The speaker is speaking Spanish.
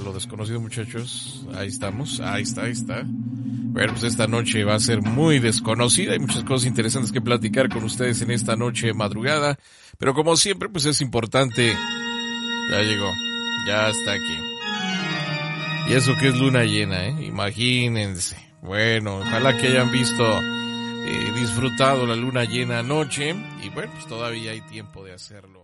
lo desconocido muchachos. Ahí estamos, ahí está, ahí está. Bueno, pues esta noche va a ser muy desconocida. Hay muchas cosas interesantes que platicar con ustedes en esta noche madrugada. Pero como siempre, pues es importante. Ya llegó, ya está aquí. Y eso que es luna llena, ¿eh? Imagínense. Bueno, ojalá que hayan visto, eh, disfrutado la luna llena anoche. Y bueno, pues todavía hay tiempo de hacerlo.